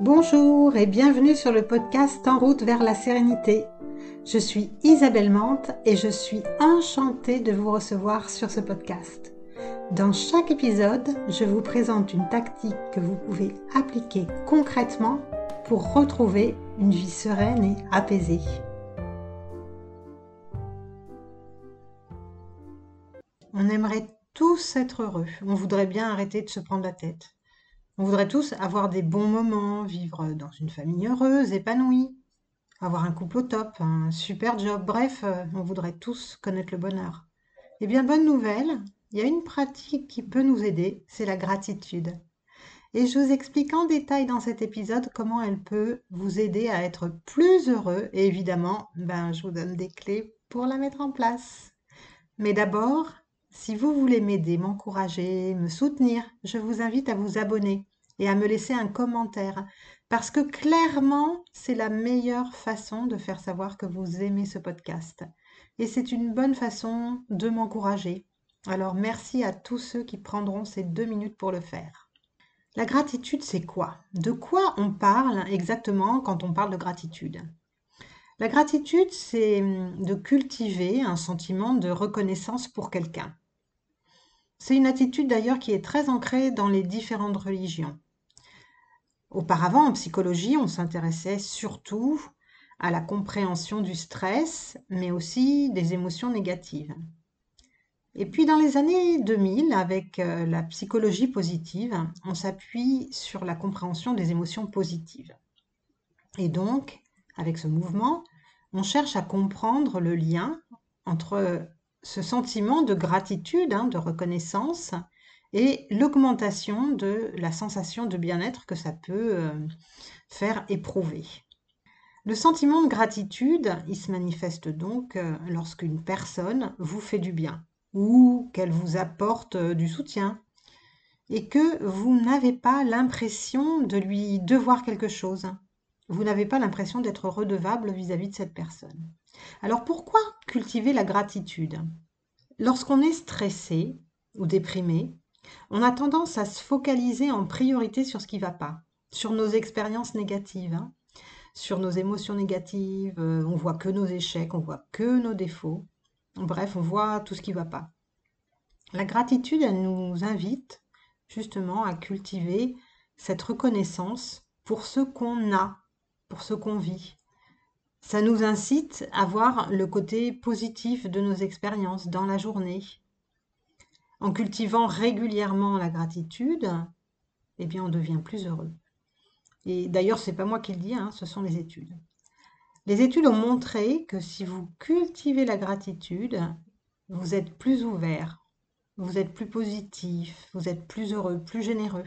Bonjour et bienvenue sur le podcast En route vers la sérénité. Je suis Isabelle Mante et je suis enchantée de vous recevoir sur ce podcast. Dans chaque épisode, je vous présente une tactique que vous pouvez appliquer concrètement pour retrouver une vie sereine et apaisée. On aimerait tous être heureux. On voudrait bien arrêter de se prendre la tête. On voudrait tous avoir des bons moments, vivre dans une famille heureuse, épanouie, avoir un couple au top, un super job, bref, euh, on voudrait tous connaître le bonheur. Eh bien, bonne nouvelle, il y a une pratique qui peut nous aider, c'est la gratitude. Et je vous explique en détail dans cet épisode comment elle peut vous aider à être plus heureux et évidemment, ben, je vous donne des clés pour la mettre en place. Mais d'abord, si vous voulez m'aider, m'encourager, me soutenir, je vous invite à vous abonner et à me laisser un commentaire parce que clairement, c'est la meilleure façon de faire savoir que vous aimez ce podcast. Et c'est une bonne façon de m'encourager. Alors merci à tous ceux qui prendront ces deux minutes pour le faire. La gratitude, c'est quoi? De quoi on parle exactement quand on parle de gratitude? La gratitude, c'est de cultiver un sentiment de reconnaissance pour quelqu'un. C'est une attitude d'ailleurs qui est très ancrée dans les différentes religions. Auparavant, en psychologie, on s'intéressait surtout à la compréhension du stress, mais aussi des émotions négatives. Et puis dans les années 2000, avec euh, la psychologie positive, on s'appuie sur la compréhension des émotions positives. Et donc, avec ce mouvement, on cherche à comprendre le lien entre ce sentiment de gratitude, hein, de reconnaissance, et l'augmentation de la sensation de bien-être que ça peut euh, faire éprouver. Le sentiment de gratitude, il se manifeste donc euh, lorsqu'une personne vous fait du bien ou qu'elle vous apporte euh, du soutien et que vous n'avez pas l'impression de lui devoir quelque chose. Vous n'avez pas l'impression d'être redevable vis-à-vis -vis de cette personne. Alors pourquoi cultiver la gratitude? Lorsqu'on est stressé ou déprimé, on a tendance à se focaliser en priorité sur ce qui ne va pas, sur nos expériences négatives, hein, sur nos émotions négatives, euh, on voit que nos échecs, on voit que nos défauts. Bref, on voit tout ce qui ne va pas. La gratitude, elle nous invite justement à cultiver cette reconnaissance pour ce qu'on a, pour ce qu'on vit. Ça nous incite à voir le côté positif de nos expériences dans la journée, en cultivant régulièrement la gratitude, eh bien, on devient plus heureux. Et d'ailleurs, ce n'est pas moi qui le dis, hein, ce sont les études. Les études ont montré que si vous cultivez la gratitude, vous êtes plus ouvert, vous êtes plus positif, vous êtes plus heureux, plus généreux.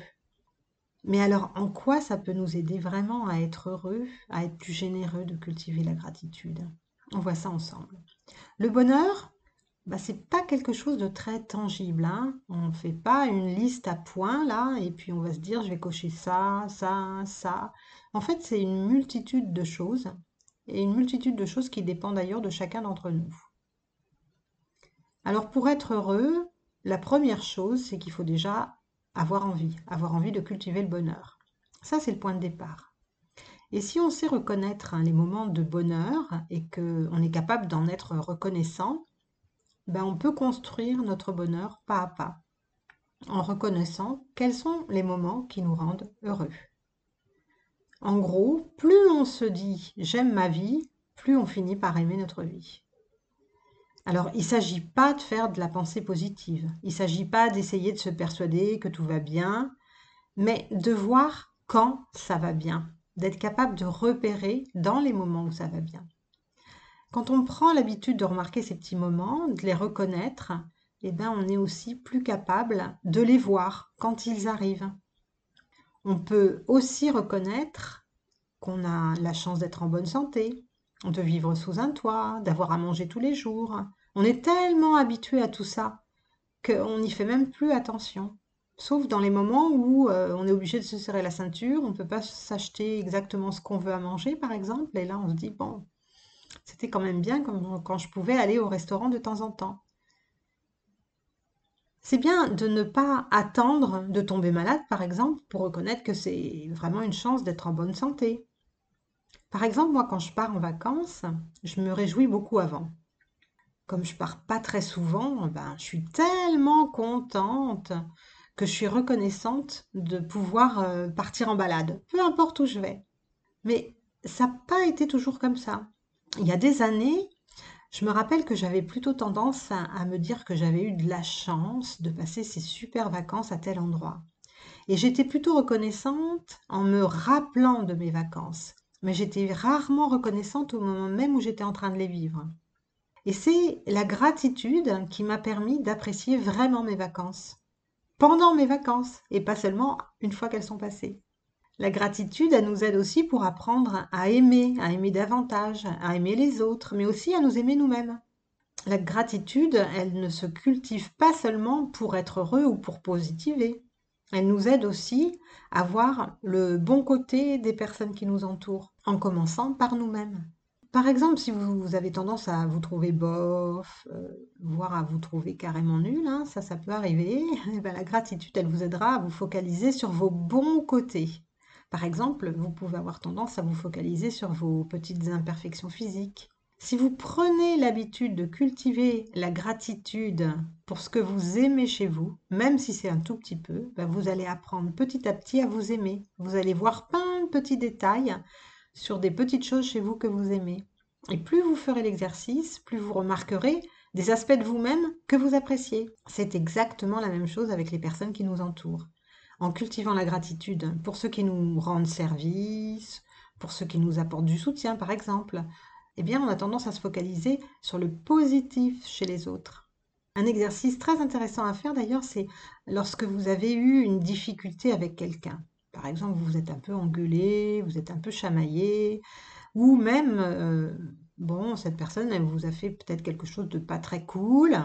Mais alors, en quoi ça peut nous aider vraiment à être heureux, à être plus généreux de cultiver la gratitude? On voit ça ensemble. Le bonheur, bah, c'est pas quelque chose de très tangible. Hein. On ne fait pas une liste à points là, et puis on va se dire je vais cocher ça, ça, ça. En fait, c'est une multitude de choses, et une multitude de choses qui dépendent d'ailleurs de chacun d'entre nous. Alors pour être heureux, la première chose, c'est qu'il faut déjà avoir envie, avoir envie de cultiver le bonheur. Ça, c'est le point de départ. Et si on sait reconnaître hein, les moments de bonheur et qu'on est capable d'en être reconnaissant, ben, on peut construire notre bonheur pas à pas, en reconnaissant quels sont les moments qui nous rendent heureux. En gros, plus on se dit j'aime ma vie, plus on finit par aimer notre vie. Alors, il ne s'agit pas de faire de la pensée positive, il ne s'agit pas d'essayer de se persuader que tout va bien, mais de voir quand ça va bien, d'être capable de repérer dans les moments où ça va bien. Quand on prend l'habitude de remarquer ces petits moments, de les reconnaître, eh bien, on est aussi plus capable de les voir quand ils arrivent. On peut aussi reconnaître qu'on a la chance d'être en bonne santé, de vivre sous un toit, d'avoir à manger tous les jours. On est tellement habitué à tout ça qu'on n'y fait même plus attention. Sauf dans les moments où euh, on est obligé de se serrer la ceinture, on ne peut pas s'acheter exactement ce qu'on veut à manger, par exemple, et là on se dit, bon, c'était quand même bien quand, je pouvais aller au restaurant de temps en temps. C'est bien de ne pas attendre de tomber malade, par exemple, pour reconnaître que c'est vraiment une chance d'être en bonne santé. Par exemple, moi, quand je pars en vacances, je me réjouis beaucoup avant. Comme je pars pas très souvent, ben, je suis tellement contente que je suis reconnaissante de pouvoir euh, partir en balade, peu importe où je vais. Mais ça n'a pas été toujours comme ça. Il y a des années, je me rappelle que j'avais plutôt tendance à, me dire que j'avais eu de la chance de passer ces super vacances à tel endroit. Et j'étais plutôt reconnaissante en me rappelant de mes vacances. Mais j'étais rarement reconnaissante au moment même où j'étais en train de les vivre. Et c'est la gratitude qui m'a permis d'apprécier vraiment mes vacances pendant mes vacances et pas seulement une fois qu'elles sont passées. La gratitude, elle nous aide aussi pour apprendre à aimer, à aimer davantage, à aimer les autres, mais aussi à nous aimer nous-mêmes. La gratitude, elle ne se cultive pas seulement pour être heureux ou pour positiver. Elle nous aide aussi à voir le bon côté des personnes qui nous entourent, en commençant par nous-mêmes. Par exemple, si vous, avez tendance à vous trouver bof, euh, voire à vous trouver carrément nul, hein, ça, ça peut arriver, eh ben, la gratitude, elle vous aidera à vous focaliser sur vos bons côtés. Par exemple, vous pouvez avoir tendance à vous focaliser sur vos petites imperfections physiques. Si vous prenez l'habitude de cultiver la gratitude pour ce que vous aimez chez vous, même si c'est un tout petit peu, ben, vous allez apprendre petit à petit à vous aimer. Vous allez voir plein de petits détails sur des petites choses chez vous que vous aimez. Et plus vous ferez l'exercice, plus vous remarquerez des aspects de vous-même que vous appréciez. C'est exactement la même chose avec les personnes qui nous entourent. En cultivant la gratitude pour ceux qui nous rendent service, pour ceux qui nous apportent du soutien par exemple, eh bien on a tendance à se focaliser sur le positif chez les autres. Un exercice très intéressant à faire d'ailleurs, c'est lorsque vous avez eu une difficulté avec quelqu'un. Par exemple, vous êtes un peu engueulé, vous êtes un peu chamaillé, ou même, euh, bon, cette personne, elle vous a fait peut-être quelque chose de pas très cool.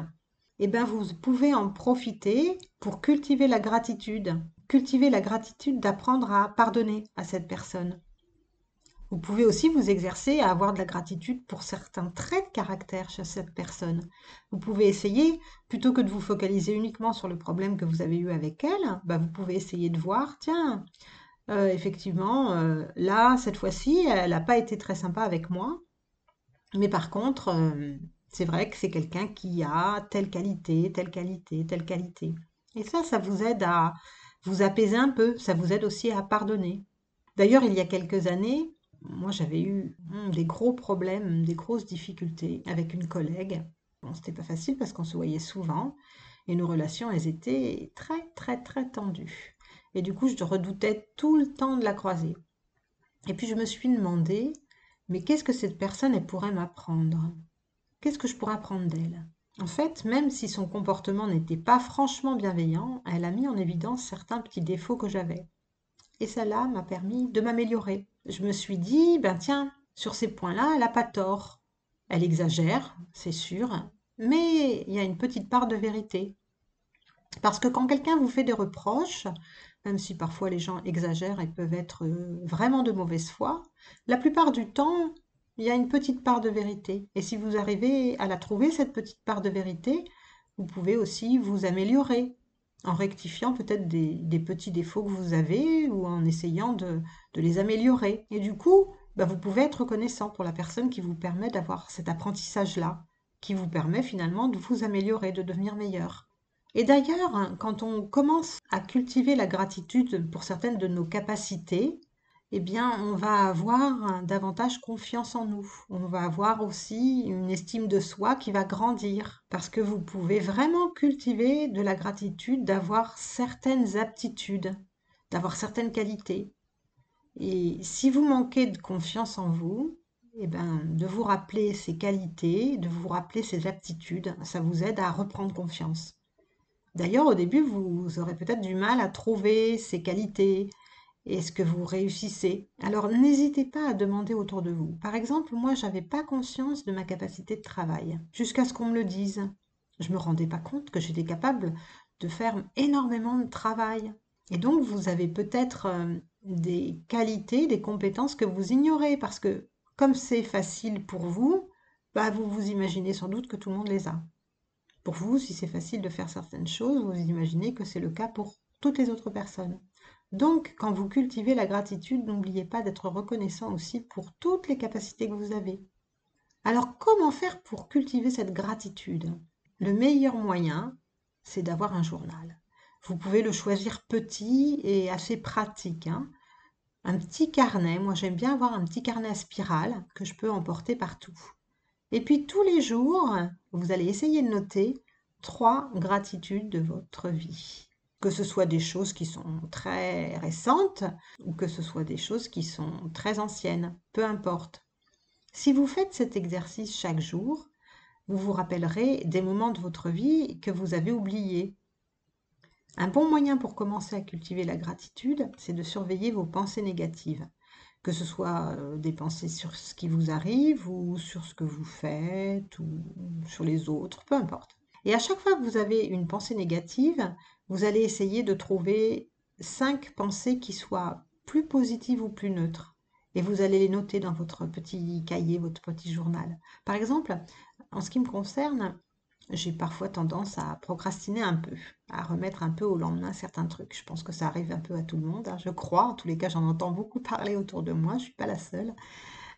Eh bien, vous pouvez en profiter pour cultiver la gratitude. Cultiver la gratitude d'apprendre à pardonner à cette personne. Vous pouvez aussi vous exercer à avoir de la gratitude pour certains traits de caractère chez cette personne. Vous pouvez essayer, plutôt que de vous focaliser uniquement sur le problème que vous avez eu avec elle, bah vous pouvez essayer de voir, tiens, euh, effectivement, euh, là, cette fois-ci, elle n'a pas été très sympa avec moi. Mais par contre, euh, c'est vrai que c'est quelqu'un qui a telle qualité, telle qualité, telle qualité. Et ça, ça vous aide à vous apaiser un peu, ça vous aide aussi à pardonner. D'ailleurs, il y a quelques années, moi, j'avais eu hmm, des gros problèmes, des grosses difficultés avec une collègue. Bon, c'était pas facile parce qu'on se voyait souvent et nos relations, elles étaient très, très, très tendues. Et du coup, je redoutais tout le temps de la croiser. Et puis, je me suis demandé, mais qu'est-ce que cette personne, pourrait m'apprendre? Qu'est-ce que je pourrais apprendre d'elle? En fait, même si son comportement n'était pas franchement bienveillant, elle a mis en évidence certains petits défauts que j'avais. Et cela m'a permis de m'améliorer. Je me suis dit, ben tiens, sur ces points-là, elle n'a pas tort. Elle exagère, c'est sûr, mais il y a une petite part de vérité. Parce que quand quelqu'un vous fait des reproches, même si parfois les gens exagèrent et peuvent être euh, vraiment de mauvaise foi, la plupart du temps, il y a une petite part de vérité. Et si vous arrivez à la trouver, cette petite part de vérité, vous pouvez aussi vous améliorer en rectifiant peut-être des, petits défauts que vous avez ou en essayant de, les améliorer. Et du coup, bah, vous pouvez être reconnaissant pour la personne qui vous permet d'avoir cet apprentissage-là, qui vous permet finalement de vous améliorer, de devenir meilleur. Et d'ailleurs, quand on commence à cultiver la gratitude pour certaines de nos capacités, eh bien, on va avoir davantage confiance en nous. On va avoir aussi une estime de soi qui va grandir parce que vous pouvez vraiment cultiver de la gratitude d'avoir certaines aptitudes, d'avoir certaines qualités. Et si vous manquez de confiance en vous, eh bien, de vous rappeler ces qualités, de vous rappeler ces aptitudes, ça vous aide à reprendre confiance. D'ailleurs, au début, vous aurez peut-être du mal à trouver ces qualités, est-ce que vous réussissez? Alors n'hésitez pas à demander autour de vous. Par exemple, moi, j'avais pas conscience de ma capacité de travail jusqu'à ce qu'on me le dise. Je me rendais pas compte que j'étais capable de faire énormément de travail. Et donc, vous avez peut-être euh, des qualités, des compétences que vous ignorez parce que comme c'est facile pour vous, bah, vous vous imaginez sans doute que tout le monde les a. Pour vous, si c'est facile de faire certaines choses, vous imaginez que c'est le cas pour toutes les autres personnes. Donc, quand vous cultivez la gratitude, n'oubliez pas d'être reconnaissant aussi pour toutes les capacités que vous avez. Alors, comment faire pour cultiver cette gratitude? Le meilleur moyen, c'est d'avoir un journal. Vous pouvez le choisir petit et assez pratique. Hein. un petit carnet, moi j'aime bien avoir un petit carnet à spirale que je peux emporter partout. Et puis tous les jours, vous allez essayer de noter trois gratitudes de votre vie. Que ce soit des choses qui sont très récentes ou que ce soit des choses qui sont très anciennes, peu importe. Si vous faites cet exercice chaque jour, vous vous rappellerez des moments de votre vie que vous avez oubliés un bon moyen pour commencer à cultiver la gratitude, c'est de surveiller vos pensées négatives, que ce soit euh, des pensées sur ce qui vous arrive ou sur ce que vous faites ou sur les autres, peu importe. Et à chaque fois que vous avez une pensée négative, vous allez essayer de trouver cinq pensées qui soient plus positives ou plus neutres. Et vous allez les noter dans votre petit cahier, votre petit journal. Par exemple, en ce qui me concerne, j'ai parfois tendance à procrastiner un peu, à remettre un peu au lendemain certains trucs. Je pense que ça arrive un peu à tout le monde, hein, je crois. En tous les cas, j'en entends beaucoup parler autour de moi, je ne suis pas la seule.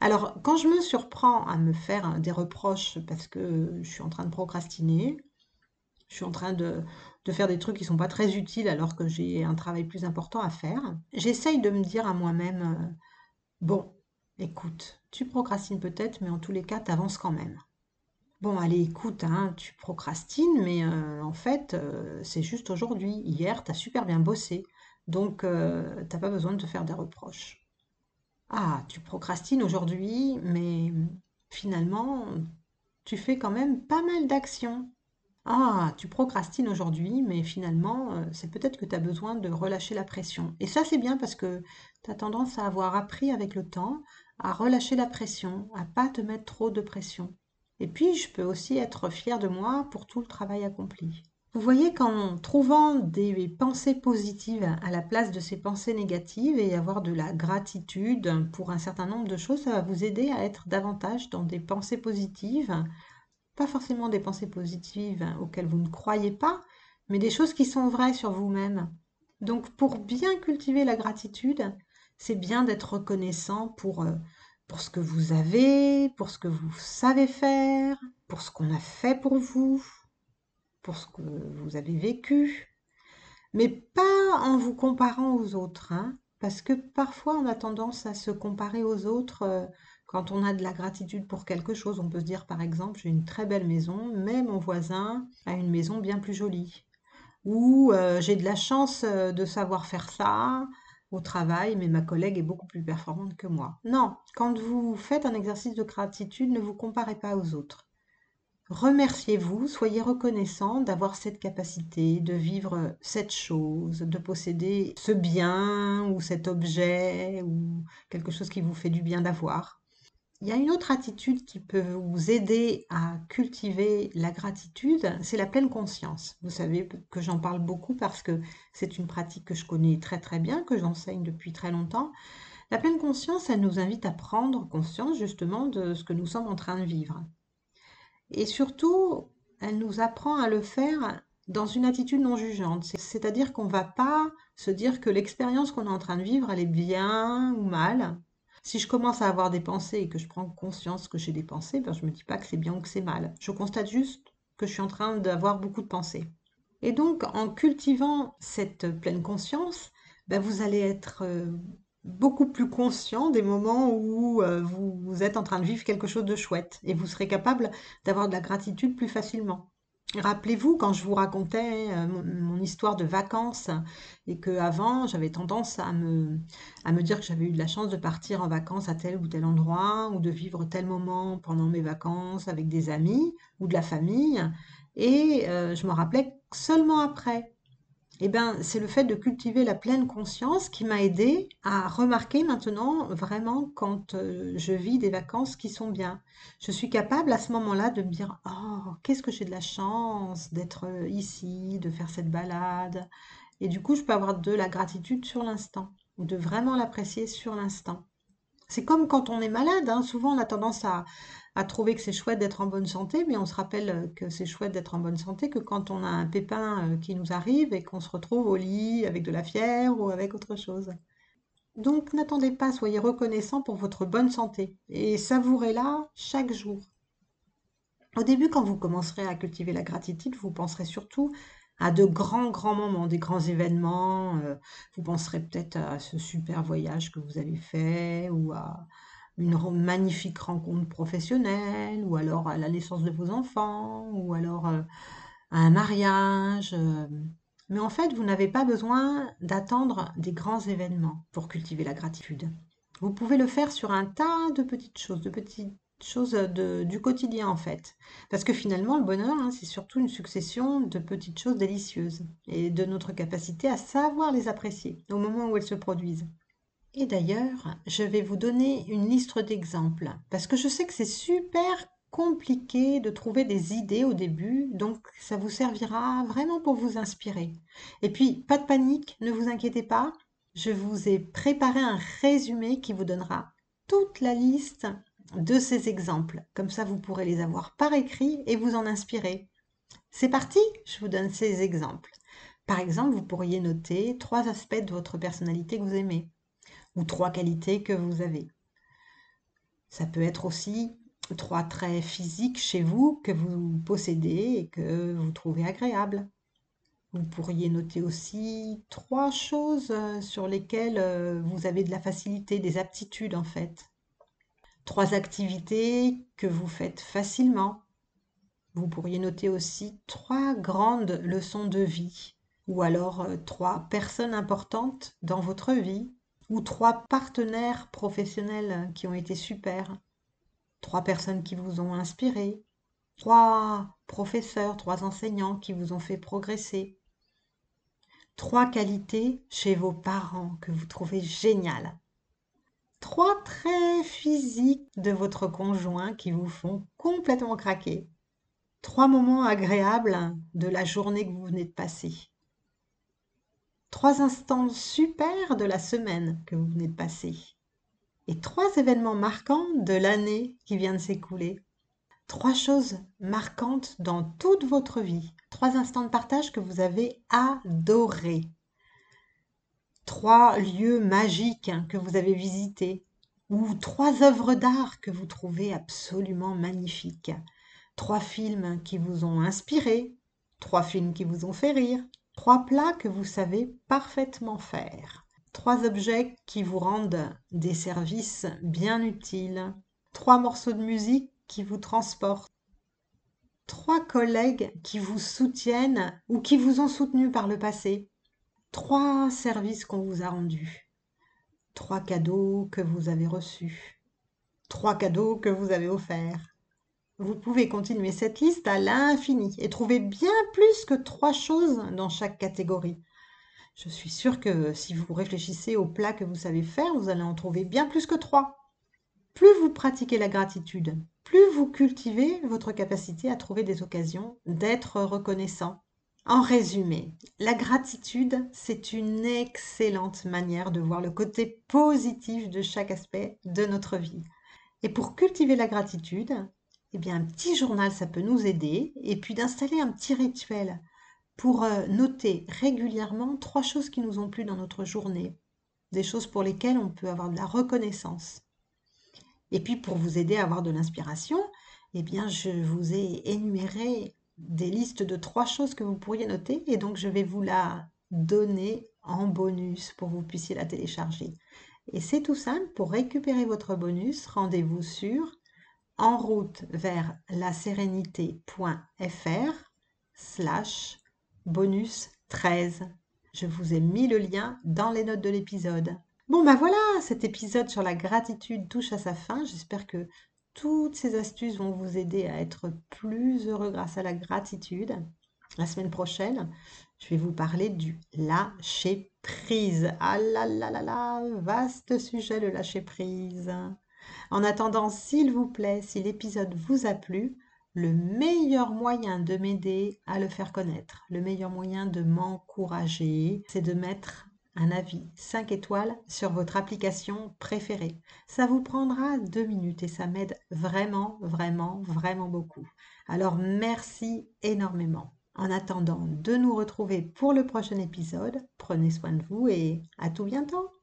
Alors, quand je me surprends à me faire des reproches parce que je suis en train de procrastiner, je suis en train de, faire des trucs qui ne sont pas très utiles alors que j'ai un travail plus important à faire, j'essaye de me dire à moi-même, euh, bon, écoute, tu procrastines peut-être, mais en tous les cas, tu avances quand même. Bon, allez, écoute, hein, tu procrastines, mais euh, en fait, euh, c'est juste aujourd'hui. Hier, tu as super bien bossé, donc t'as pas besoin de te faire des reproches. Ah, tu procrastines aujourd'hui, mais finalement, tu fais quand même pas mal d'actions. Ah, tu procrastines aujourd'hui, mais finalement, c'est peut-être que tu as besoin de relâcher la pression. Et ça, c'est bien parce que tu as tendance à avoir appris avec le temps à relâcher la pression, à pas te mettre trop de pression. Et puis, je peux aussi être fière de moi pour tout le travail accompli. Vous voyez qu'en trouvant des pensées positives à la place de ces pensées négatives et avoir de la gratitude pour un certain nombre de choses, ça va vous aider à être davantage dans des pensées positives, pas forcément des pensées positives auxquelles vous ne croyez pas, mais des choses qui sont vraies sur vous-même. Donc pour bien cultiver la gratitude, c'est bien d'être reconnaissant pour euh, pour ce que vous avez, pour ce que vous savez faire, pour ce qu'on a fait pour vous, pour ce que vous avez vécu, mais pas en vous comparant aux autres, hein, parce que parfois on a tendance à se comparer aux autres euh, quand on a de la gratitude pour quelque chose. On peut se dire par exemple, j'ai une très belle maison, mais mon voisin a une maison bien plus jolie. Ou euh, j'ai de la chance euh, de savoir faire ça, au travail, mais ma collègue est beaucoup plus performante que moi. Non, quand vous faites un exercice de gratitude, ne vous comparez pas aux autres. Remerciez-vous, soyez reconnaissant d'avoir cette capacité, de vivre cette chose, de posséder ce bien ou cet objet ou quelque chose qui vous fait du bien d'avoir. Il y a une autre attitude qui peut vous aider à cultiver la gratitude, c'est la pleine conscience. Vous savez que j'en parle beaucoup parce que c'est une pratique que je connais très très bien, que j'enseigne depuis très longtemps. La pleine conscience, elle nous invite à prendre conscience justement de ce que nous sommes en train de vivre. Et surtout, elle nous apprend à le faire dans une attitude non jugeante. C'est-à-dire qu'on ne va pas se dire que l'expérience qu'on est en train de vivre, elle est bien ou mal, si je commence à avoir des pensées et que je prends conscience que j'ai des pensées, ben je ne me dis pas que c'est bien ou que c'est mal. Je constate juste que je suis en train d'avoir beaucoup de pensées. Et donc, en cultivant cette pleine conscience, ben vous allez être euh, beaucoup plus conscient des moments où euh, vous êtes en train de vivre quelque chose de chouette et vous serez capable d'avoir de la gratitude plus facilement. Rappelez-vous quand je vous racontais euh, mon, histoire de vacances et que avant j'avais tendance à me, dire que j'avais eu de la chance de partir en vacances à tel ou tel endroit ou de vivre tel moment pendant mes vacances avec des amis ou de la famille. Et euh, je me rappelais seulement après eh ben, c'est le fait de cultiver la pleine conscience qui m'a aidé à remarquer maintenant vraiment quand euh, je vis des vacances qui sont bien. Je suis capable à ce moment-là de me dire Oh, qu'est-ce que j'ai de la chance d'être euh, ici, de faire cette balade. Et du coup, je peux avoir de la gratitude sur l'instant, de vraiment l'apprécier sur l'instant. C'est comme quand on est malade, hein. souvent on a tendance à, trouver que c'est chouette d'être en bonne santé, mais on se rappelle que c'est chouette d'être en bonne santé que quand on a un pépin euh, qui nous arrive et qu'on se retrouve au lit avec de la fièvre ou avec autre chose. Donc n'attendez pas, soyez reconnaissant pour votre bonne santé et savourez-la chaque jour. Au début, quand vous commencerez à cultiver la gratitude, vous penserez surtout à de grands, grands moments, des grands événements. Euh, vous penserez peut-être à ce super voyage que vous avez fait ou à une magnifique rencontre professionnelle ou alors à la naissance de vos enfants ou alors euh, à un mariage. Euh. Mais en fait, vous n'avez pas besoin d'attendre des grands événements pour cultiver la gratitude. Vous pouvez le faire sur un tas de petites choses, de petites chose de, du quotidien en fait. Parce que finalement, le bonheur, hein, c'est surtout une succession de petites choses délicieuses et de notre capacité à savoir les apprécier au moment où elles se produisent. Et d'ailleurs, je vais vous donner une liste d'exemples parce que je sais que c'est super compliqué de trouver des idées au début, donc ça vous servira vraiment pour vous inspirer. Et puis, pas de panique, ne vous inquiétez pas, je vous ai préparé un résumé qui vous donnera toute la liste de ces exemples. Comme ça, vous pourrez les avoir par écrit et vous en inspirer. C'est parti, je vous donne ces exemples. Par exemple, vous pourriez noter trois aspects de votre personnalité que vous aimez ou trois qualités que vous avez. Ça peut être aussi trois traits physiques chez vous que vous possédez et que vous trouvez agréables. Vous pourriez noter aussi trois choses sur lesquelles euh, vous avez de la facilité, des aptitudes en fait. Trois activités que vous faites facilement. Vous pourriez noter aussi trois grandes leçons de vie, ou alors euh, trois personnes importantes dans votre vie, ou trois partenaires professionnels qui ont été super, trois personnes qui vous ont inspiré, trois professeurs, trois enseignants qui vous ont fait progresser, trois qualités chez vos parents que vous trouvez géniales trois traits physiques de votre conjoint qui vous font complètement craquer. Trois moments agréables de la journée que vous venez de passer. Trois instants super de la semaine que vous venez de passer. Et trois événements marquants de l'année qui vient de s'écouler. Trois choses marquantes dans toute votre vie. Trois instants de partage que vous avez adorés trois lieux magiques que vous avez visités, ou trois œuvres d'art que vous trouvez absolument magnifiques, trois films qui vous ont inspiré, trois films qui vous ont fait rire, trois plats que vous savez parfaitement faire, trois objets qui vous rendent des services bien utiles, trois morceaux de musique qui vous transportent, trois collègues qui vous soutiennent ou qui vous ont soutenu par le passé, trois services qu'on vous a rendus, trois cadeaux que vous avez reçus, trois cadeaux que vous avez offerts. Vous pouvez continuer cette liste à l'infini et trouver bien plus que trois choses dans chaque catégorie. Je suis sûre que si vous réfléchissez aux plats que vous savez faire, vous allez en trouver bien plus que trois. Plus vous pratiquez la gratitude, plus vous cultivez votre capacité à trouver des occasions d'être reconnaissant, en résumé, la gratitude, c'est une excellente manière de voir le côté positif de chaque aspect de notre vie. Et pour cultiver la gratitude, eh bien, un petit journal, ça peut nous aider. Et puis d'installer un petit rituel pour euh, noter régulièrement trois choses qui nous ont plu dans notre journée. Des choses pour lesquelles on peut avoir de la reconnaissance. Et puis pour vous aider à avoir de l'inspiration, eh bien, je vous ai énuméré des listes de trois choses que vous pourriez noter et donc je vais vous la donner en bonus pour que vous puissiez la télécharger. Et c'est tout simple, pour récupérer votre bonus, rendez-vous sur en route vers la sérénité.fr slash bonus 13. Je vous ai mis le lien dans les notes de l'épisode. Bon ben voilà, cet épisode sur la gratitude touche à sa fin. J'espère que toutes ces astuces vont vous aider à être plus heureux grâce à la gratitude. La semaine prochaine, je vais vous parler du lâcher prise. Ah là là là là, vaste sujet le lâcher prise. En attendant, s'il vous plaît, si l'épisode vous a plu, le meilleur moyen de m'aider à le faire connaître, le meilleur moyen de m'encourager, c'est de mettre un avis 5 étoiles sur votre application préférée. Ça vous prendra deux minutes et ça m'aide vraiment, vraiment, vraiment beaucoup. Alors merci énormément. En attendant de nous retrouver pour le prochain épisode, prenez soin de vous et à tout bientôt.